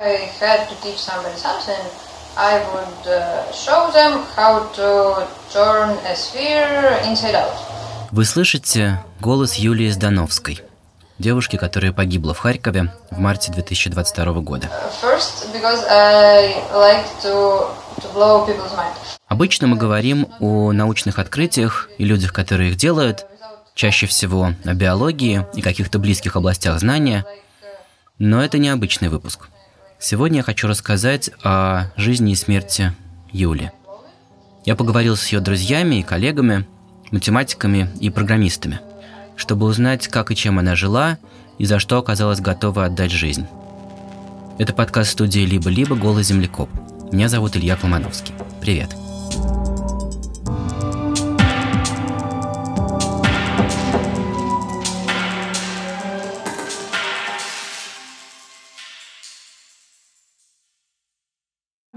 I had to teach somebody something. I would uh, show them how to turn a sphere inside out. Вы слышите голос Юлии Здановской, девушки, которая погибла в Харькове в марте 2022 года. First, I like to, to blow people's mind. Обычно мы говорим о научных открытиях и людях, которые их делают, чаще всего о биологии и каких-то близких областях знания, но это необычный выпуск. Сегодня я хочу рассказать о жизни и смерти Юли. Я поговорил с ее друзьями и коллегами, математиками и программистами, чтобы узнать, как и чем она жила и за что оказалась готова отдать жизнь. Это подкаст студии «Либо-либо. Голый землекоп». Меня зовут Илья Колмановский. Привет.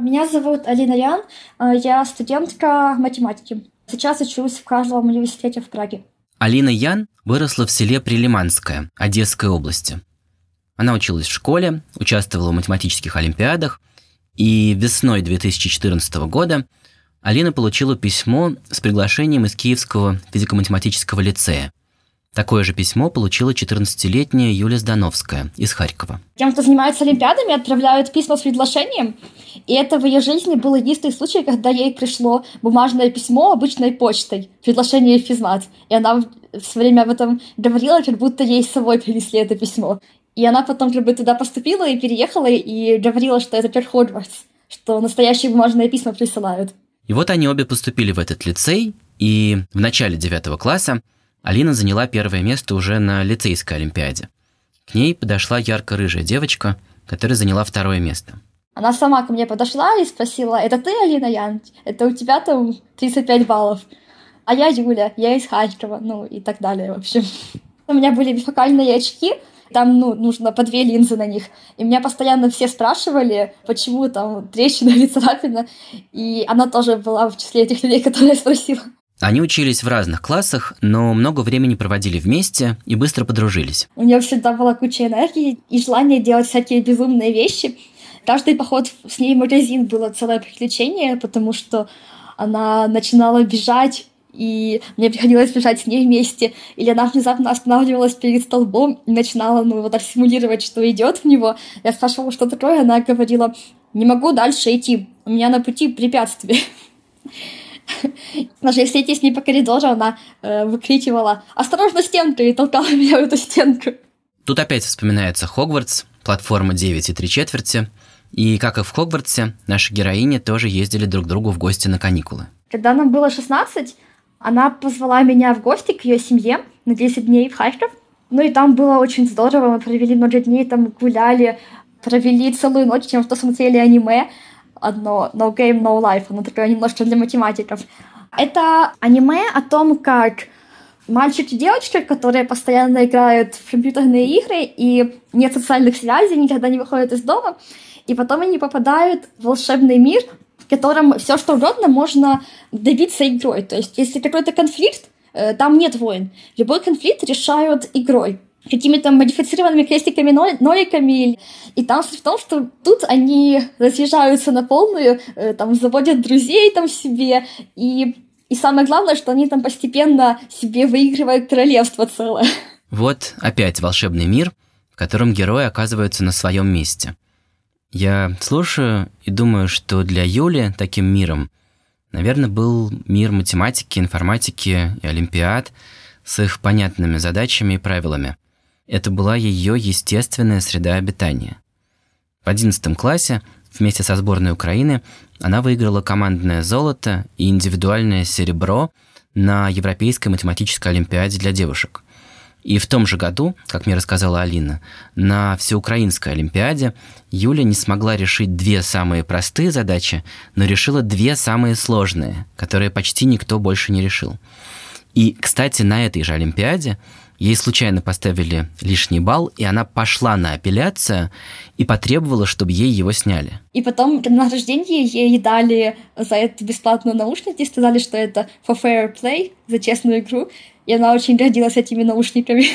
Меня зовут Алина Ян, э, я студентка математики. Сейчас учусь в Карловом университете в Праге. Алина Ян выросла в селе Прилиманское Одесской области. Она училась в школе, участвовала в математических олимпиадах, и весной 2014 года Алина получила письмо с приглашением из Киевского физико-математического лицея – Такое же письмо получила 14-летняя Юлия Здановская из Харькова. Тем, кто занимается олимпиадами, отправляют письма с приглашением. И это в ее жизни был единственный случай, когда ей пришло бумажное письмо обычной почтой, приглашение в физмат. И она все время об этом говорила, как будто ей с собой принесли это письмо. И она потом как бы туда поступила и переехала, и говорила, что это как Хогвартс, что настоящие бумажные письма присылают. И вот они обе поступили в этот лицей, и в начале девятого класса Алина заняла первое место уже на лицейской олимпиаде. К ней подошла ярко-рыжая девочка, которая заняла второе место. Она сама ко мне подошла и спросила, это ты, Алина Ян? Это у тебя там 35 баллов? А я Юля, я из Харькова, ну и так далее, в общем. У меня были бифокальные очки, там, ну, нужно по две линзы на них. И меня постоянно все спрашивали, почему там трещина или царапина. И она тоже была в числе этих людей, которые спросила. Они учились в разных классах, но много времени проводили вместе и быстро подружились. У нее всегда была куча энергии и желание делать всякие безумные вещи. Каждый поход с ней в магазин было целое приключение, потому что она начинала бежать, и мне приходилось бежать с ней вместе, или она внезапно останавливалась перед столбом и начинала, ну, вот симулировать, что идет в него. Я спрашивала, что такое, она говорила, не могу дальше идти, у меня на пути препятствие. Даже если идти с ней по коридору, она э, выкрикивала «Осторожно, стенка!» и толкала меня в эту стенку. Тут опять вспоминается Хогвартс, платформа 9 и 3 четверти, и, как и в Хогвартсе, наши героини тоже ездили друг к другу в гости на каникулы. Когда нам было 16, она позвала меня в гости к ее семье на 10 дней в Харьков. Ну и там было очень здорово, мы провели много дней, там гуляли, провели целую ночь, тем, что смотрели аниме одно No Game, No Life, оно такое немножко для математиков. Это аниме о том, как мальчик и девочка, которые постоянно играют в компьютерные игры, и нет социальных связей, никогда не выходят из дома, и потом они попадают в волшебный мир, в котором все что угодно можно добиться игрой. То есть, если какой-то конфликт, э, там нет войн. Любой конфликт решают игрой какими-то модифицированными крестиками, ноликами. И там суть в том, что тут они разъезжаются на полную, э, там заводят друзей там себе, и, и самое главное, что они там постепенно себе выигрывают королевство целое. Вот опять волшебный мир, в котором герои оказываются на своем месте. Я слушаю и думаю, что для Юли таким миром, наверное, был мир математики, информатики и олимпиад с их понятными задачами и правилами – это была ее естественная среда обитания. В 11 классе вместе со сборной Украины она выиграла командное золото и индивидуальное серебро на Европейской математической олимпиаде для девушек. И в том же году, как мне рассказала Алина, на Всеукраинской олимпиаде Юля не смогла решить две самые простые задачи, но решила две самые сложные, которые почти никто больше не решил. И, кстати, на этой же олимпиаде Ей случайно поставили лишний балл, и она пошла на апелляцию и потребовала, чтобы ей его сняли. И потом на рождение ей дали за это бесплатную наушники, сказали, что это for fair play, за честную игру, и она очень гордилась этими наушниками.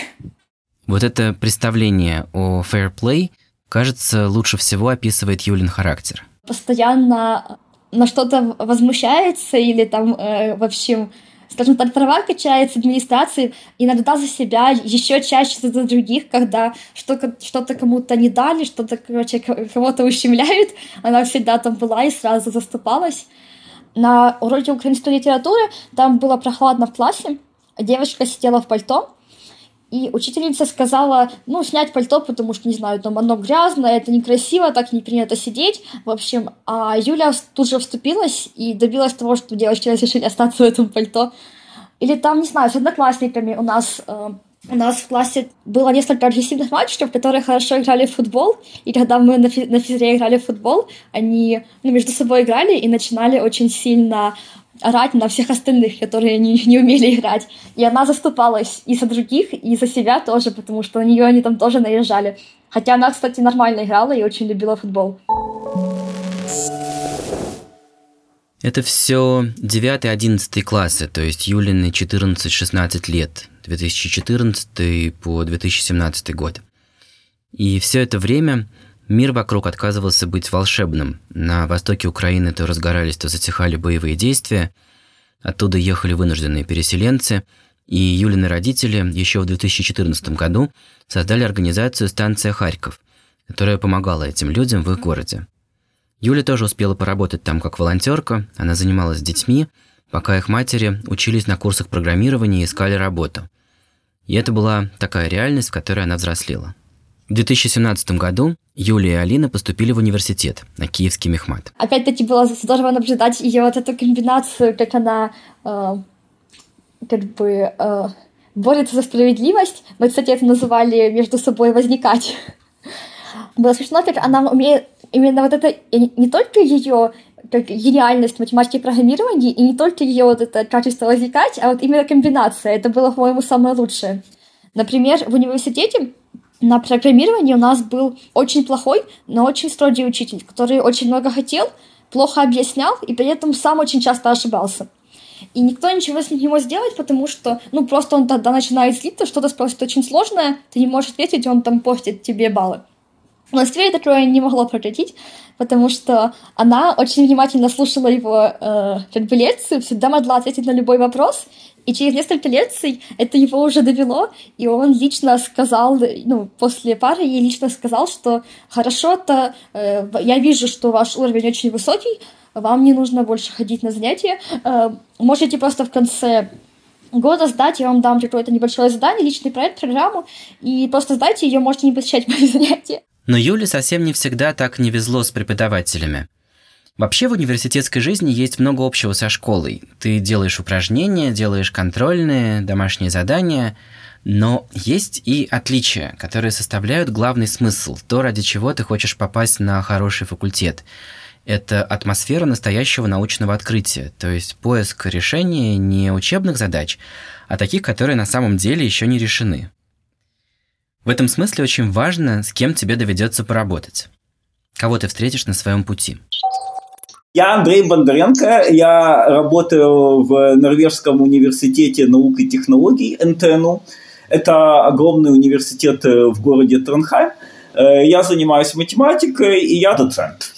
Вот это представление о fair play кажется, лучше всего описывает Юлин характер. Постоянно на что-то возмущается или там, э, в общем, скажем так, права качает администрации, иногда за себя, еще чаще за других, когда что-то кому-то не дали, что-то, короче, кого-то ущемляют, она всегда там была и сразу заступалась. На уроке украинской литературы там было прохладно в классе, девочка сидела в пальто, и учительница сказала, ну, снять пальто, потому что, не знаю, там оно грязное, это некрасиво, так не принято сидеть. В общем, а Юля тут же вступилась и добилась того, что девочки решили остаться в этом пальто. Или там, не знаю, с одноклассниками у нас э, у нас в классе было несколько агрессивных мальчиков, которые хорошо играли в футбол, и когда мы на, фи- на физре играли в футбол, они ну, между собой играли и начинали очень сильно орать на всех остальных, которые не, не умели играть. И она заступалась и за других, и за себя тоже, потому что на нее они там тоже наезжали. Хотя она, кстати, нормально играла и очень любила футбол. Это все 9-11 классы, то есть Юлины 14-16 лет, 2014 по 2017 год. И все это время Мир вокруг отказывался быть волшебным. На востоке Украины то разгорались, то затихали боевые действия. Оттуда ехали вынужденные переселенцы. И Юлины родители еще в 2014 году создали организацию «Станция Харьков», которая помогала этим людям в их городе. Юля тоже успела поработать там как волонтерка, она занималась с детьми, пока их матери учились на курсах программирования и искали работу. И это была такая реальность, в которой она взрослела. В 2017 году Юлия и Алина поступили в университет на Киевский мехмат. Опять-таки было здорово наблюдать ее вот эту комбинацию, как она э, как бы э, борется за справедливость. Мы, кстати, это называли между собой возникать. Было смешно, как она умеет именно вот это, не только ее как гениальность математики и программирования, и не только ее вот это качество возникать, а вот именно комбинация. Это было, по-моему, самое лучшее. Например, в университете на программировании у нас был очень плохой, но очень строгий учитель, который очень много хотел, плохо объяснял и при этом сам очень часто ошибался. И никто ничего с ним не мог сделать, потому что, ну, просто он тогда начинает злиться, что-то спросит очень сложное, ты не можешь ответить, он там портит тебе баллы. В Москве такое не могло прекратить, потому что она очень внимательно слушала его э, как бы лекцию, всегда могла ответить на любой вопрос, и через несколько лекций это его уже довело, и он лично сказал, ну, после пары ей лично сказал, что хорошо-то, э, я вижу, что ваш уровень очень высокий, вам не нужно больше ходить на занятия, э, можете просто в конце года сдать, я вам дам какое-то небольшое задание, личный проект, программу, и просто сдайте ее, можете не посещать мои занятия. Но Юле совсем не всегда так не везло с преподавателями. Вообще в университетской жизни есть много общего со школой. Ты делаешь упражнения, делаешь контрольные, домашние задания, но есть и отличия, которые составляют главный смысл, то, ради чего ты хочешь попасть на хороший факультет. Это атмосфера настоящего научного открытия, то есть поиск решения не учебных задач, а таких, которые на самом деле еще не решены. В этом смысле очень важно, с кем тебе доведется поработать. Кого ты встретишь на своем пути. Я Андрей Бондаренко, я работаю в Норвежском университете наук и технологий НТНУ. Это огромный университет в городе Тронхайм. Э, я занимаюсь математикой, и я доцент.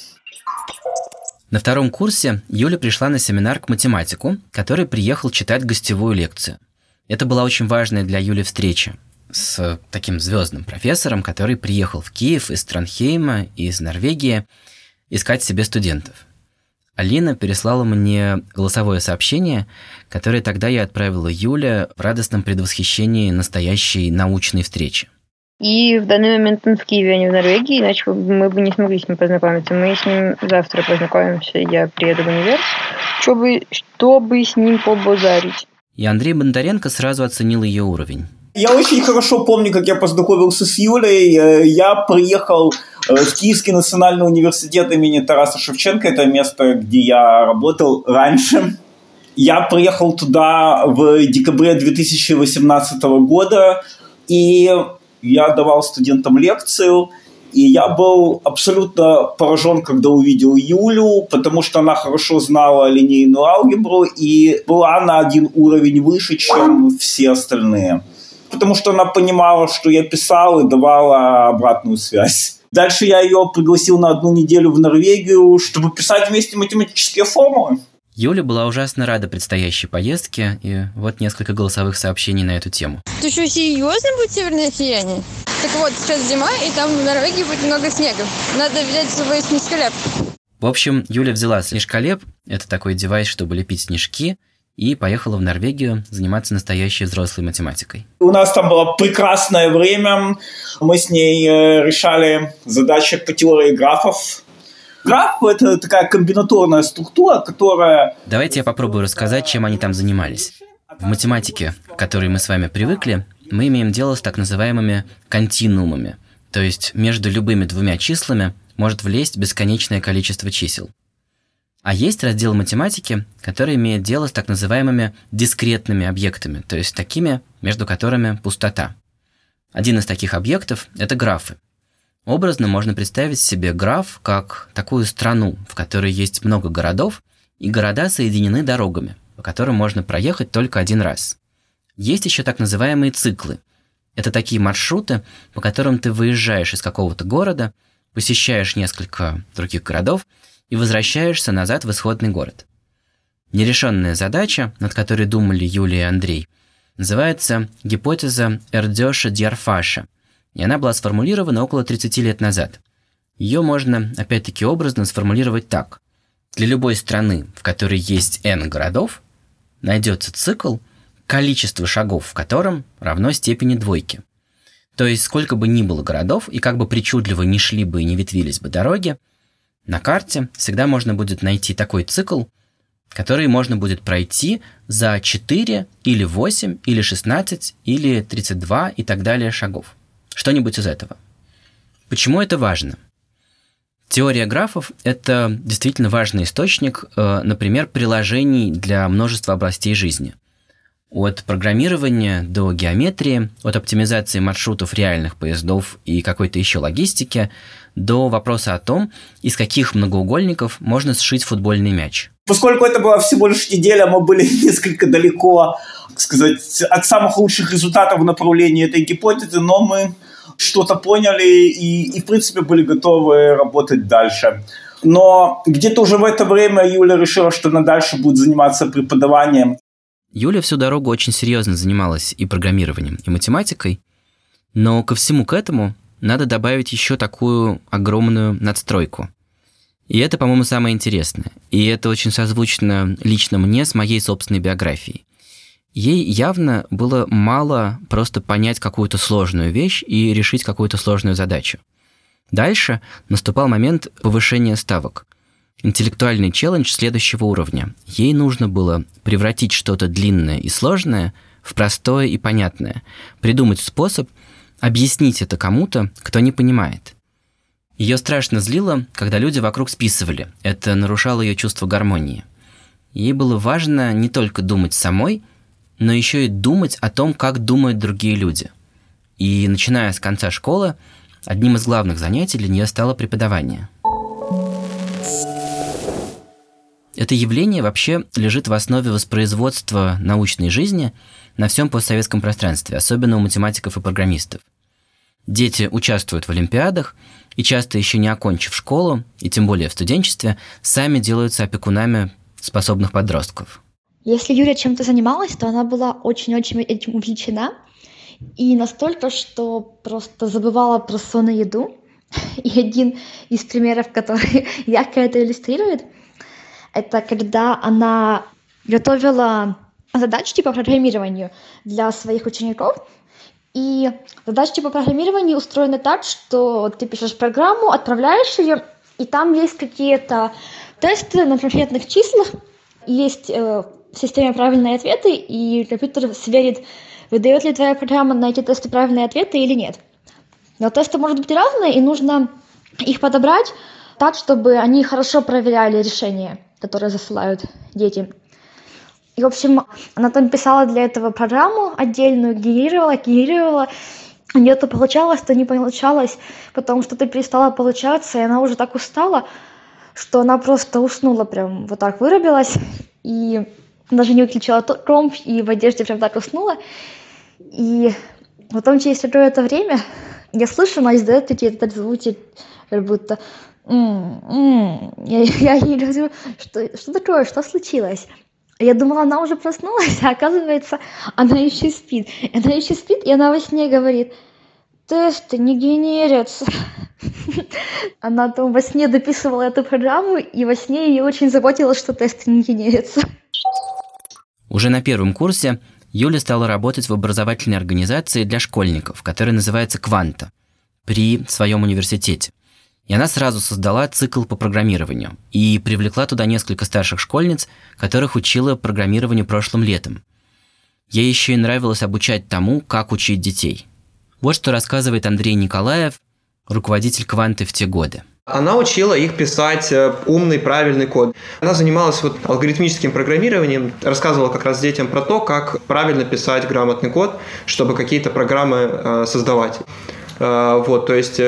На втором курсе Юля пришла на семинар к математику, который приехал читать гостевую лекцию. Это была очень важная для Юли встреча с таким звездным профессором, который приехал в Киев из Тронхейма, из Норвегии, искать себе студентов. Алина переслала мне голосовое сообщение, которое тогда я отправила Юле в радостном предвосхищении настоящей научной встречи. И в данный момент он в Киеве, а не в Норвегии, иначе мы бы не смогли с ним познакомиться. Мы с ним завтра познакомимся, я приеду в универ, чтобы, чтобы с ним побазарить. И Андрей Бондаренко сразу оценил ее уровень. Я очень хорошо помню, как я познакомился с Юлей. Э, я приехал э, в Киевский национальный университет имени Тараса Шевченко. Это место, где я работал раньше. Я приехал туда в декабре 2018 года, и я давал студентам лекцию. И я был абсолютно поражен, когда увидел Юлю, потому что она хорошо знала линейную алгебру и была на один уровень выше, чем все остальные потому что она понимала, что я писал и давала обратную связь. Дальше я ее пригласил на одну неделю в Норвегию, чтобы писать вместе математические формулы. Юля была ужасно рада предстоящей поездке, и вот несколько голосовых сообщений на эту тему. Ты что, серьезно будет северное сияние? Так вот, сейчас зима, и там в Норвегии будет много снега. Надо взять свой снежколеп. В общем, Юля взяла снежколеп, это такой девайс, чтобы лепить снежки, и поехала в Норвегию заниматься настоящей взрослой математикой. У нас там было прекрасное время. Мы с ней э, решали задачи по теории графов. Граф – это такая комбинаторная структура, которая... Давайте я попробую рассказать, чем они там занимались. В математике, к которой мы с вами привыкли, мы имеем дело с так называемыми континуумами, то есть между любыми двумя числами может влезть бесконечное количество чисел. А есть раздел математики, который имеет дело с так называемыми дискретными объектами, то есть такими, между которыми пустота. Один из таких объектов – это графы. Образно можно представить себе граф как такую страну, в которой есть много городов, и города соединены дорогами, по которым можно проехать только один раз. Есть еще так называемые циклы. Это такие маршруты, по которым ты выезжаешь из какого-то города, посещаешь несколько других городов и возвращаешься назад в исходный город. Нерешенная задача, над которой думали Юлия и Андрей, называется гипотеза Эрдёша-Дьярфаша, и она была сформулирована около 30 лет назад. Ее можно, опять-таки, образно сформулировать так. Для любой страны, в которой есть n городов, найдется цикл, количество шагов в котором равно степени двойки. То есть, сколько бы ни было городов, и как бы причудливо ни шли бы и не ветвились бы дороги, на карте всегда можно будет найти такой цикл, который можно будет пройти за 4 или 8 или 16 или 32 и так далее шагов. Что-нибудь из этого. Почему это важно? Теория графов – это действительно важный источник, э, например, приложений для множества областей жизни. От программирования до геометрии, от оптимизации маршрутов реальных поездов и какой-то еще логистики – до вопроса о том, из каких многоугольников можно сшить футбольный мяч. Поскольку это была всего лишь неделя, мы были несколько далеко, так сказать, от самых лучших результатов в направлении этой гипотезы, но мы что-то поняли и, и, в принципе, были готовы работать дальше. Но где-то уже в это время Юля решила, что она дальше будет заниматься преподаванием. Юля всю дорогу очень серьезно занималась и программированием, и математикой, но ко всему к этому надо добавить еще такую огромную надстройку. И это, по-моему, самое интересное. И это очень созвучно лично мне с моей собственной биографией. Ей явно было мало просто понять какую-то сложную вещь и решить какую-то сложную задачу. Дальше наступал момент повышения ставок. Интеллектуальный челлендж следующего уровня. Ей нужно было превратить что-то длинное и сложное в простое и понятное, придумать способ, объяснить это кому-то, кто не понимает. Ее страшно злило, когда люди вокруг списывали. Это нарушало ее чувство гармонии. Ей было важно не только думать самой, но еще и думать о том, как думают другие люди. И начиная с конца школы, одним из главных занятий для нее стало преподавание. Это явление вообще лежит в основе воспроизводства научной жизни – на всем постсоветском пространстве, особенно у математиков и программистов. Дети участвуют в олимпиадах и часто еще не окончив школу, и тем более в студенчестве, сами делаются опекунами способных подростков. Если Юля чем-то занималась, то она была очень-очень этим увлечена. И настолько, что просто забывала про сон и еду. И один из примеров, который ярко это иллюстрирует, это когда она готовила задачи по программированию для своих учеников. И задачи по программированию устроены так, что ты пишешь программу, отправляешь ее, и там есть какие-то тесты на конкретных числах, есть э, в системе правильные ответы, и компьютер сверит, выдает ли твоя программа на эти тесты правильные ответы или нет. Но тесты могут быть разные, и нужно их подобрать так, чтобы они хорошо проверяли решения, которые засылают дети. И, в общем, она там писала для этого программу отдельную, генерировала, генерировала. У нее то получалось, то не получалось, потом что-то перестало получаться, и она уже так устала, что она просто уснула, прям вот так вырубилась, и даже не выключила комп, и в одежде прям так уснула. И потом через какое-то время Я слышу, она издает какие-то звуки, как будто я, я ей говорю, что, что такое, что случилось? Я думала, она уже проснулась, а оказывается, она еще спит. Она еще спит, и она во сне говорит, тесты не генерятся. Она там во сне дописывала эту программу, и во сне ее очень заботило, что тесты не генерятся. Уже на первом курсе Юля стала работать в образовательной организации для школьников, которая называется «Кванта» при своем университете. И она сразу создала цикл по программированию и привлекла туда несколько старших школьниц, которых учила программированию прошлым летом. Ей еще и нравилось обучать тому, как учить детей. Вот что рассказывает Андрей Николаев, руководитель «Кванты» в те годы. Она учила их писать э, умный, правильный код. Она занималась вот алгоритмическим программированием, рассказывала как раз детям про то, как правильно писать грамотный код, чтобы какие-то программы э, создавать. Э, вот, то есть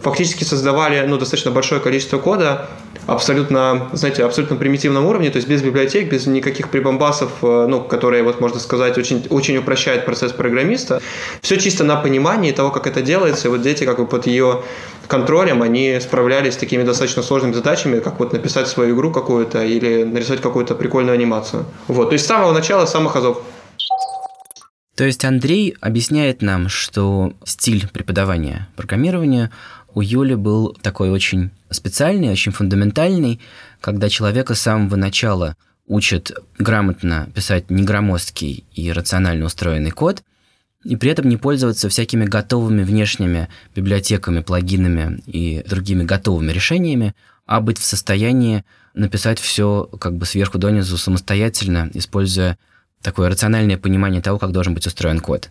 фактически создавали ну, достаточно большое количество кода, абсолютно, знаете, абсолютно примитивном уровне, то есть без библиотек, без никаких прибамбасов, э, ну, которые, вот можно сказать, очень, очень упрощают процесс программиста. Все чисто на понимании того, как это делается, и вот дети как бы под ее контролем, они справлялись с такими достаточно сложными задачами, как вот написать свою игру какую-то или нарисовать какую-то прикольную анимацию. Вот, то есть с самого начала, с самых азов. То есть Андрей объясняет нам, что стиль преподавания программирования у Юли был такой очень специальный, очень фундаментальный, когда человека с самого начала учат грамотно писать негромоздкий и рационально устроенный код, и при этом не пользоваться всякими готовыми внешними библиотеками, плагинами и другими готовыми решениями, а быть в состоянии написать все как бы сверху донизу самостоятельно, используя такое рациональное понимание того, как должен быть устроен код.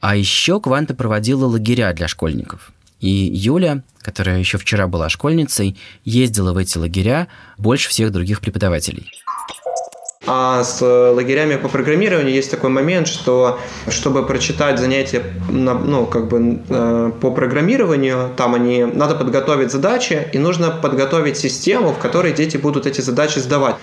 А еще Кванта проводила лагеря для школьников. И Юля, которая еще вчера была школьницей, ездила в эти лагеря больше всех других преподавателей. А с лагерями по программированию есть такой момент, что чтобы прочитать занятия ну, как бы, э, по программированию, там они, надо подготовить задачи, и нужно подготовить систему, в которой дети будут эти задачи сдавать.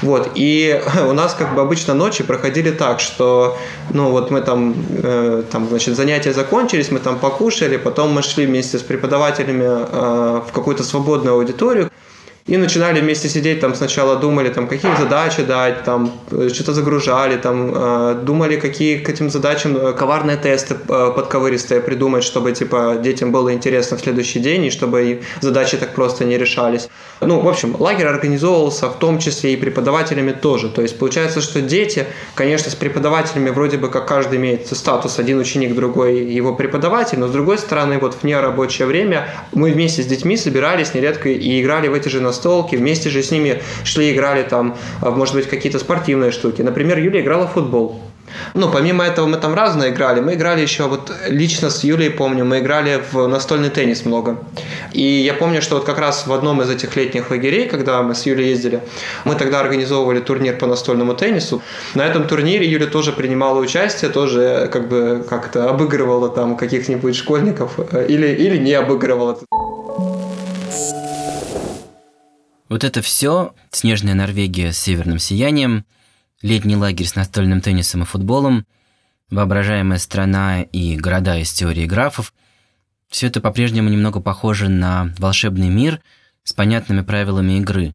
Вот. И у нас как бы обычно ночи проходили так, что ну вот мы там, э, там значит, занятия закончились, мы там покушали, потом мы шли вместе с преподавателями э, в какую-то свободную аудиторию, и начинали вместе сидеть, там сначала думали, там, какие задачи дать, там, э, что-то загружали, там, э, думали, какие к этим задачам э, коварные тесты подковыристые придумать, чтобы, типа, детям было интересно в следующий день, и чтобы задачи так просто не решались. Ну, в общем, лагерь организовывался в том числе и преподавателями тоже. То есть получается, что дети, конечно, с преподавателями вроде бы как каждый имеет статус, один ученик, другой его преподаватель, но с другой стороны, вот в нерабочее время мы вместе с детьми собирались нередко и играли в эти же настолки, вместе же с ними шли, играли там, а, может быть, какие-то спортивные штуки. Например, Юля играла в футбол. Ну, помимо этого мы там разное играли. Мы играли еще, вот лично с Юлей помню, мы играли в настольный теннис много. И я помню, что вот как раз в одном из этих летних лагерей, когда мы с Юлей ездили, мы тогда организовывали турнир по настольному теннису. На этом турнире Юля тоже принимала участие, тоже как бы как-то обыгрывала там каких-нибудь школьников э, или, или не обыгрывала. Вот это все, снежная Норвегия с северным сиянием, летний лагерь с настольным теннисом и футболом, воображаемая страна и города из теории графов, все это по-прежнему немного похоже на волшебный мир с понятными правилами игры.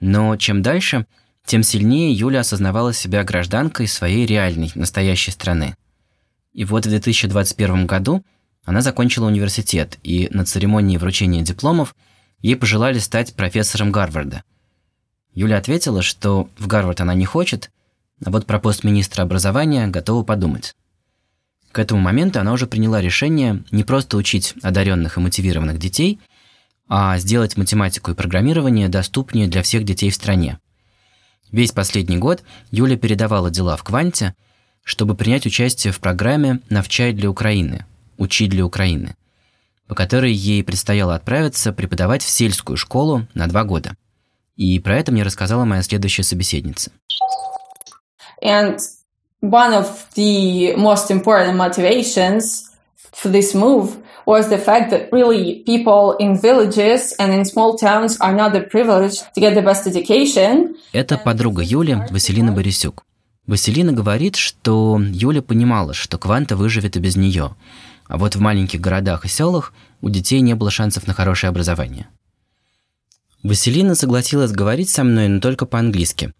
Но чем дальше, тем сильнее Юля осознавала себя гражданкой своей реальной, настоящей страны. И вот в 2021 году она закончила университет, и на церемонии вручения дипломов – Ей пожелали стать профессором Гарварда. Юля ответила, что в Гарвард она не хочет, а вот про пост министра образования готова подумать. К этому моменту она уже приняла решение не просто учить одаренных и мотивированных детей, а сделать математику и программирование доступнее для всех детей в стране. Весь последний год Юля передавала дела в Кванте, чтобы принять участие в программе «Навчай для Украины», «Учить для Украины», по которой ей предстояло отправиться преподавать в сельскую школу на два года. И про это мне рассказала моя следующая собеседница. And one of the most important motivations for this move was the fact that really people in villages and in small towns are not privileged to get the best education. Это подруга Юли, Василина Борисюк. Василина говорит, что Юля понимала, что Кванта выживет и без нее – А вот в маленьких городах и селах у детей не было шансов на хорошее образование. Василина согласилась говорить со мной, но только по-английски.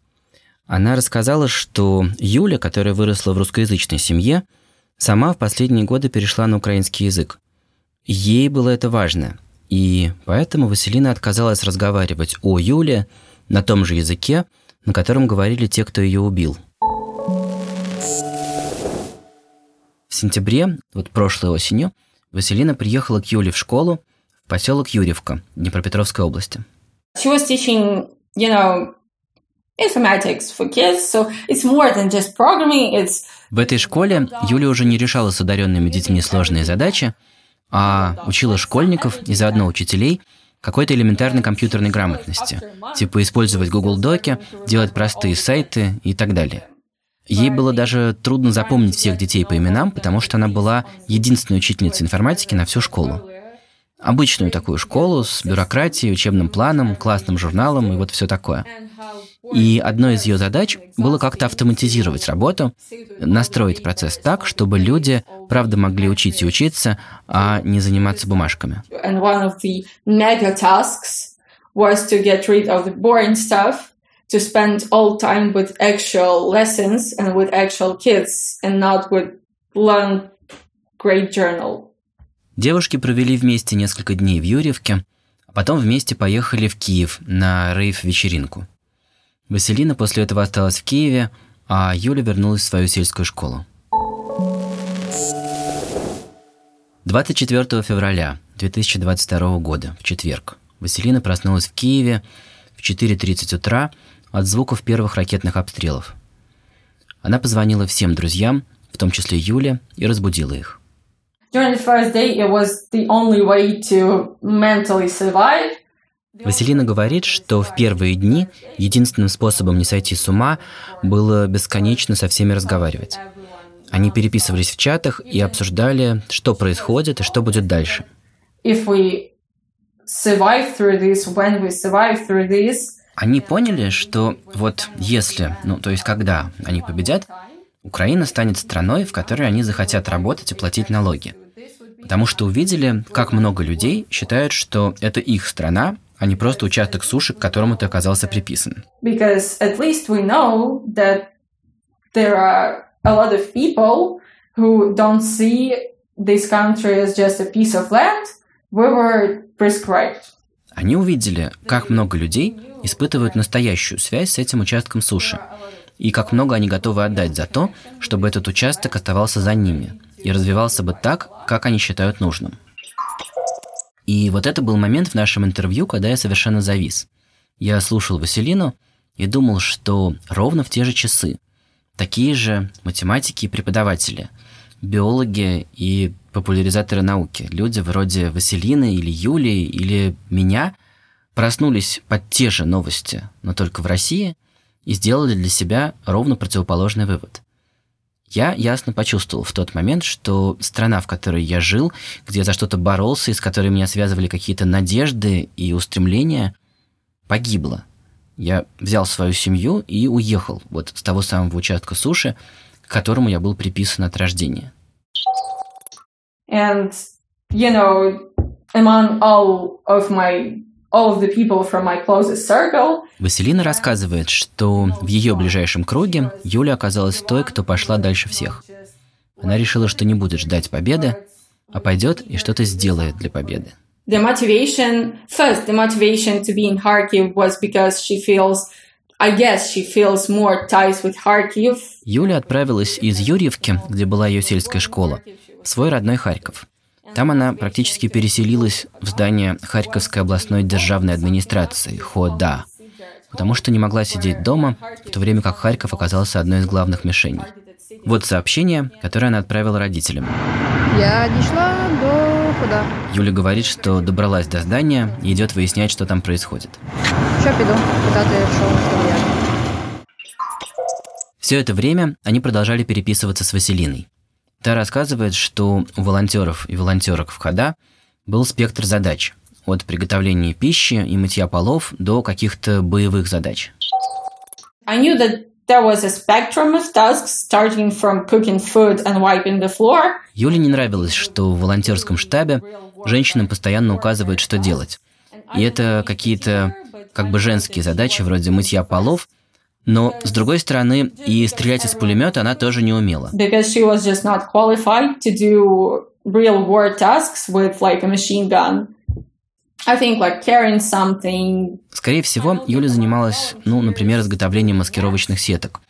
Она рассказала, что Юля, которая выросла в русскоязычной семье, сама в последние годы перешла на украинский язык. Ей было это важно, и поэтому Василина отказалась разговаривать о Юле на том же языке, на котором говорили те, кто ее убил. В сентябре, вот прошлой осенью, Василина приехала к Юле в школу в поселок Юрьевка Днепропетровской области. She was teaching, you know, informatics for kids, so it's more than just programming, it's... В этой школе Юля уже не решала с одаренными детьми сложные задачи, а учила школьников и заодно учителей какой-то элементарной компьютерной грамотности, типа использовать Google Доки, делать простые сайты и так далее. Ей было даже трудно запомнить всех детей по именам, потому что она была единственной учительницей информатики на всю школу. Обычную такую школу с бюрократией, учебным планом, классным журналом и вот все такое. И одной из ее задач было как-то автоматизировать работу, настроить процесс так, чтобы люди, правда, могли учить и учиться, а не заниматься бумажками. to spend all time with actual lessons and with actual kids and not with long great journal. Девушки провели вместе несколько дней в Юрьевке, а потом вместе поехали в Киев на рейв-вечеринку. Василина после этого осталась в Киеве, а Юля вернулась в свою сельскую школу. 24 февраля 2022 года, в четверг, Василина проснулась в Киеве в 4.30 утра от звуков первых ракетных обстрелов. Она позвонила всем друзьям, в том числе Юле, и разбудила их. Survive. Василина говорит, что в первые дни единственным способом не сойти с ума было бесконечно со всеми разговаривать. Они переписывались в чатах и обсуждали, что происходит и что будет дальше. Они поняли, что вот если, ну то есть когда они победят, Украина станет страной, в которой они захотят работать и платить налоги. Потому что увидели, как много людей считают, что это их страна, а не просто участок суши, к которому ты оказался приписан. Prescribed. Они увидели, как много людей испытывают настоящую связь с этим участком суши, и как много они готовы отдать за то, чтобы этот участок оставался за ними и развивался бы так, как они считают нужным. И вот это был момент в нашем интервью, когда я совершенно завис. Я слушал Василину и думал, что ровно в те же часы такие же математики и преподаватели, биологи и популяризаторы науки, люди вроде Василины или Юлии или меня проснулись под те же новости, но только в России, и сделали для себя ровно противоположный вывод. Я ясно почувствовал в тот момент, что страна, в которой я жил, где я за что-то боролся и с которой меня связывали какие-то надежды и устремления, погибла. Я взял свою семью и уехал вот с того самого участка суши, к которому я был приписан от рождения. And, you know, among all of my Василина рассказывает, что в ее ближайшем круге Юля оказалась той, кто пошла дальше всех. Она решила, что не будет ждать победы, а пойдет и что-то сделает для победы. The motivation, first, the motivation to be in Kharkiv was because she feels I guess she feels more ties with Kharkiv. Юля отправилась из Юрьевки, где была ее сельская школа, в свой родной Харьков. Там она практически переселилась в здание Харьковской областной державной администрации, ХОДА, потому что не могла сидеть дома, в то время как Харьков оказался одной из главных мишеней. Вот сообщение, которое она отправила родителям. Я дошла до хода. Юля говорит, что добралась до здания и идет выяснять, что там происходит. Сейчас пойду, куда ты шел, что я. Все это время они продолжали переписываться с Василиной. Та рассказывает, что у волонтеров и волонтерок в хода был спектр задач от приготовления пищи и мытья полов до каких-то боевых задач. I knew that there was a spectrum of tasks starting from cooking food and wiping the floor. Юле не нравилось, что в волонтерском штабе женщинам постоянно указывают, что делать. И это какие-то как бы женские задачи, вроде мытья полов, но, с другой стороны, и стрелять из пулемета она тоже не умела. Because she was just not qualified to do real world tasks with like a machine gun. I think like carrying something. Скорее всего, Юля занималась, ну, например, изготовлением маскировочных сеток.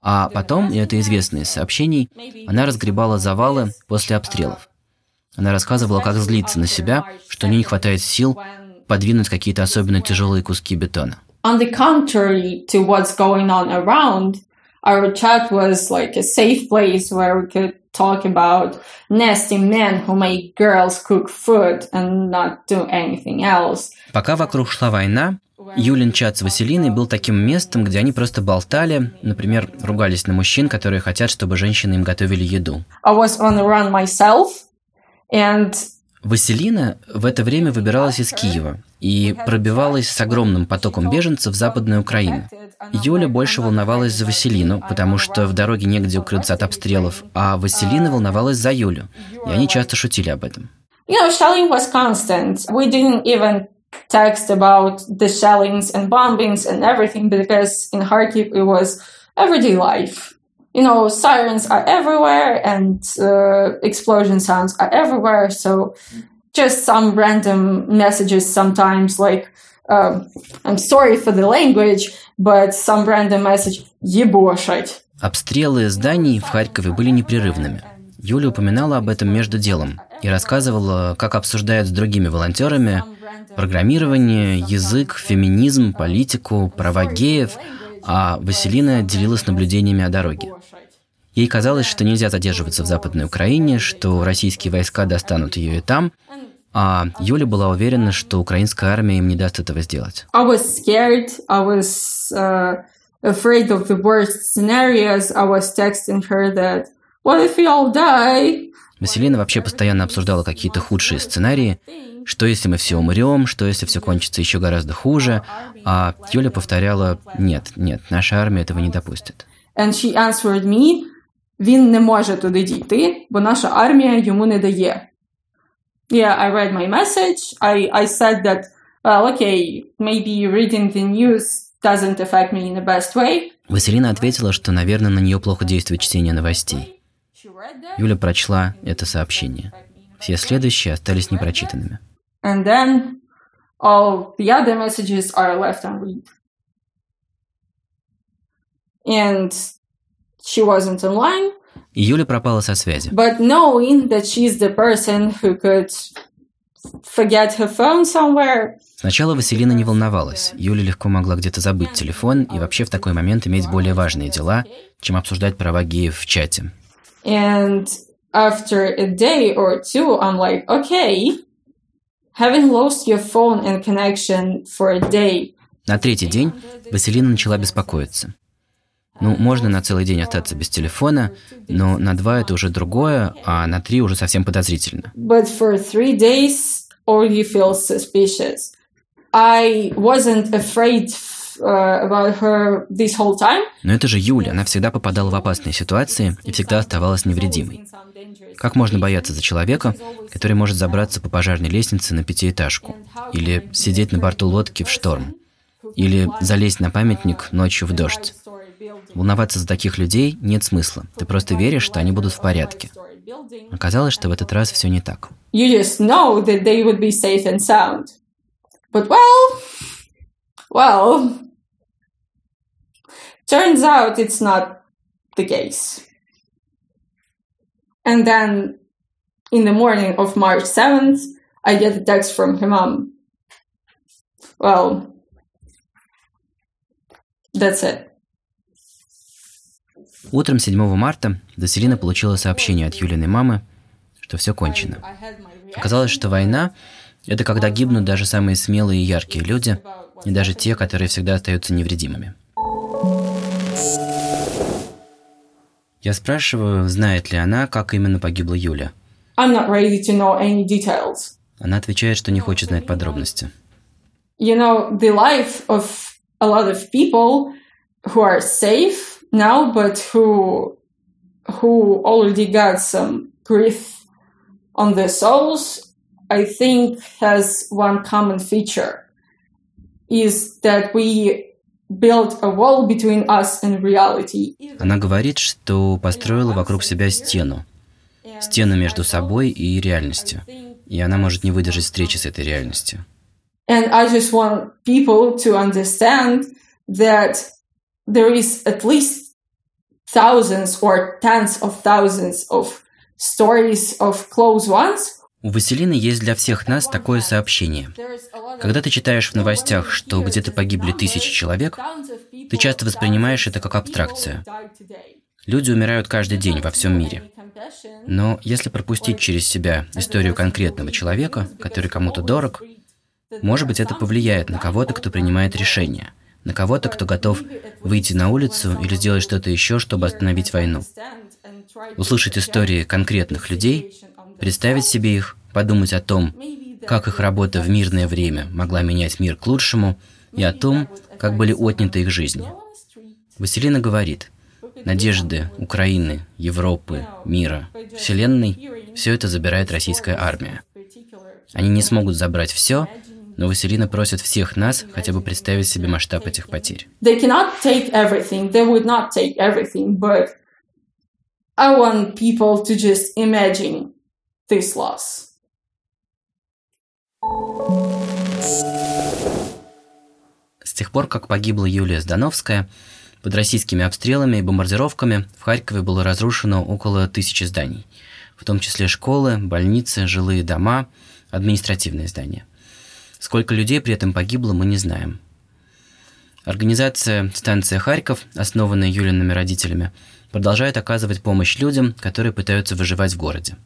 А потом, и это известно из сообщений, она разгребала завалы после обстрелов. Она рассказывала, как злиться на себя, что у нее не хватает сил подвинуть какие-то особенно тяжелые куски бетона. On the contrary to what's going on around, our chat was like a safe place where we could talk about nasty men who make girls cook food and not do anything else. Пока вокруг шла война, Юлин чат с Василиной был таким местом, где они просто болтали, например, ругались на мужчин, которые хотят, чтобы женщины им готовили еду. I was on the run myself, and Василина в это время выбиралась из Киева и пробивалась с огромным потоком беженцев в Западную Украину. Юля больше волновалась за Василину, потому что в дороге негде укрыться от обстрелов, а Василина волновалась за Юлю, и они часто шутили об этом. text about the shellings and bombings and everything because in Kharkiv it was everyday life. You know, sirens are everywhere and uh, explosion sounds are everywhere. So just some random messages sometimes like, um, I'm sorry for the language, but some random message «ебошать». Обстрелы зданий в Харькове были непрерывными. Юля упоминала об этом между делом и рассказывала, как обсуждают с другими волонтерами программирование, язык, феминизм, политику, права геев, а Василина делилась наблюдениями о дороге. Ей казалось, что нельзя задерживаться в Западной Украине, что российские войска достанут ее и там, а Юля была уверена, что украинская армия им не даст этого сделать. I was scared. I was uh, afraid of the worst scenarios. I was texting her that, what if we all die? Василина вообще постоянно обсуждала какие-то худшие сценарии, что если мы все умрем, что если все кончится еще гораздо хуже, а Юля повторяла, нет, нет, наша армия этого не допустит. And she answered me, він не може туди дійти, бо наша армія йому не дає. Yeah, I read my message. I, I said that, well, okay, maybe reading the news doesn't affect me in the best way. Василина ответила, что, наверное, на нее плохо действует чтение новостей. She read that. Юля прочла это сообщение. Все следующие остались непрочитанными. And then all the other messages are left unread. And she wasn't online, И Юля пропала со связи. but knowing that she's the person who could forget her phone somewhere, Сначала Василина не волновалась. Юля легко могла где-то забыть телефон и вообще в такой момент иметь более важные дела, чем обсуждать права геев в чате. and after a day or two, I'm like, okay, having lost your phone and connection for a day, На третий день Василина начала беспокоиться. Ну, можно на целый день остаться без телефона, но на два это уже другое, а на три уже совсем подозрительно. but for three days, all you feel suspicious. I wasn't afraid uh, about her this whole time. Но это же Юля, она всегда попадала в опасные ситуации и всегда оставалась невредимой. Как можно бояться за человека, который может забраться по пожарной лестнице на пятиэтажку? Или сидеть на борту лодки в шторм? Или залезть на памятник ночью в дождь? Волноваться за таких людей нет смысла. Ты просто веришь, что они будут в порядке. Оказалось, что в этот раз все не так. You just know that they would be safe and sound. But well, well, turns out it's not the case. And then in the morning of March 7th, I get a text from her mom. Well, that's it. Утром 7 марта Василина получила сообщение от Юлиной мамы, что все кончено. Оказалось, что война – это когда гибнут даже самые смелые и яркие люди, и даже те, которые всегда остаются невредимыми. Я спрашиваю, знает ли она, как именно погибла Юля. Она отвечает, что не хочет знать подробности. You know, the life of a lot of people who are safe now, but who who already got some grief on their souls, I think has one common feature is that we build a wall between us and reality. Она говорит, что построила вокруг себя стену. Стену между собой и реальностью. И она может не выдержать встречи с этой реальностью. And I just want people to understand that there is at least thousands or tens of thousands of stories of close ones У Василины есть для всех нас такое сообщение. Когда ты читаешь в новостях, что где-то погибли тысячи человек, ты часто воспринимаешь это как абстракцию. Люди умирают каждый день во всем мире. Но если пропустить через себя историю конкретного человека, который кому-то дорог, может быть, это повлияет на кого-то, кто принимает решения, на кого-то, кто готов выйти на улицу или сделать что-то еще, чтобы остановить войну. Услышать истории конкретных людей, представить себе их, подумать о том, как их работа в мирное время могла менять мир к лучшему, и о том, как были отняты их жизни. Василина говорит, надежды Украины, Европы, мира, Вселенной – все это забирает российская армия. Они не смогут забрать все, но Василина просит всех нас хотя бы представить себе масштаб этих потерь. They cannot take everything, they would not take everything, but I want people to just imagine this loss. С тех пор, как погибла Юлия Здановская, под российскими обстрелами и бомбардировками в Харькове было разрушено около тысячи зданий, в том числе школы, больницы, жилые дома, административные здания. Сколько людей при этом погибло, мы не знаем. Организация «Станция Харьков», основанная Юлиными родителями, продолжает оказывать помощь людям, которые пытаются выживать в городе.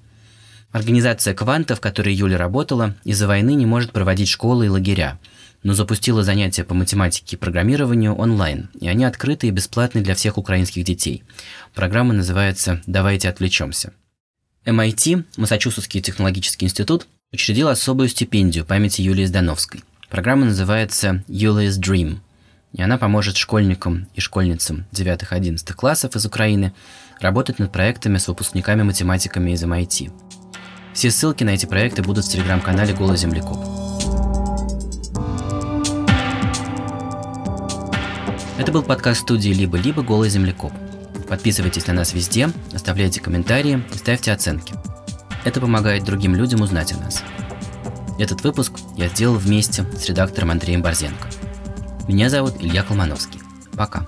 Организация «Кванта», в которой Юля работала, из-за войны не может проводить школы и лагеря, но запустила занятия по математике и программированию онлайн, и они открыты и бесплатны для всех украинских детей. Программа называется «Давайте отвлечемся». MIT, Массачусетский технологический институт, учредил особую стипендию памяти Юлии Здановской. Программа называется «Юлиa's Dream», и она поможет школьникам и школьницам 9-11 классов из Украины работать над проектами с выпускниками-математиками из MIT. Все ссылки на эти проекты будут в телеграм-канале «Голый землекоп». Это был подкаст студии «Либо-либо. Голый землекоп». Подписывайтесь на нас везде, оставляйте комментарии и ставьте оценки. Это помогает другим людям узнать о нас. Этот выпуск я сделал вместе с редактором Андреем Борзенко. Меня зовут Илья Колмановский. Пока.